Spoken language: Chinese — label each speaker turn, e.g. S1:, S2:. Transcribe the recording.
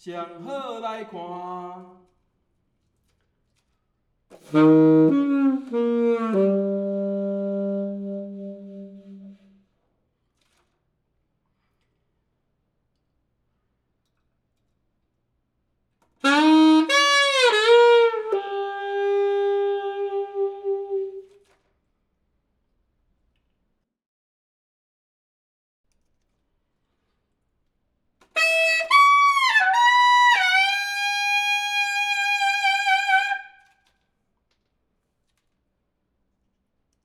S1: 上好来看。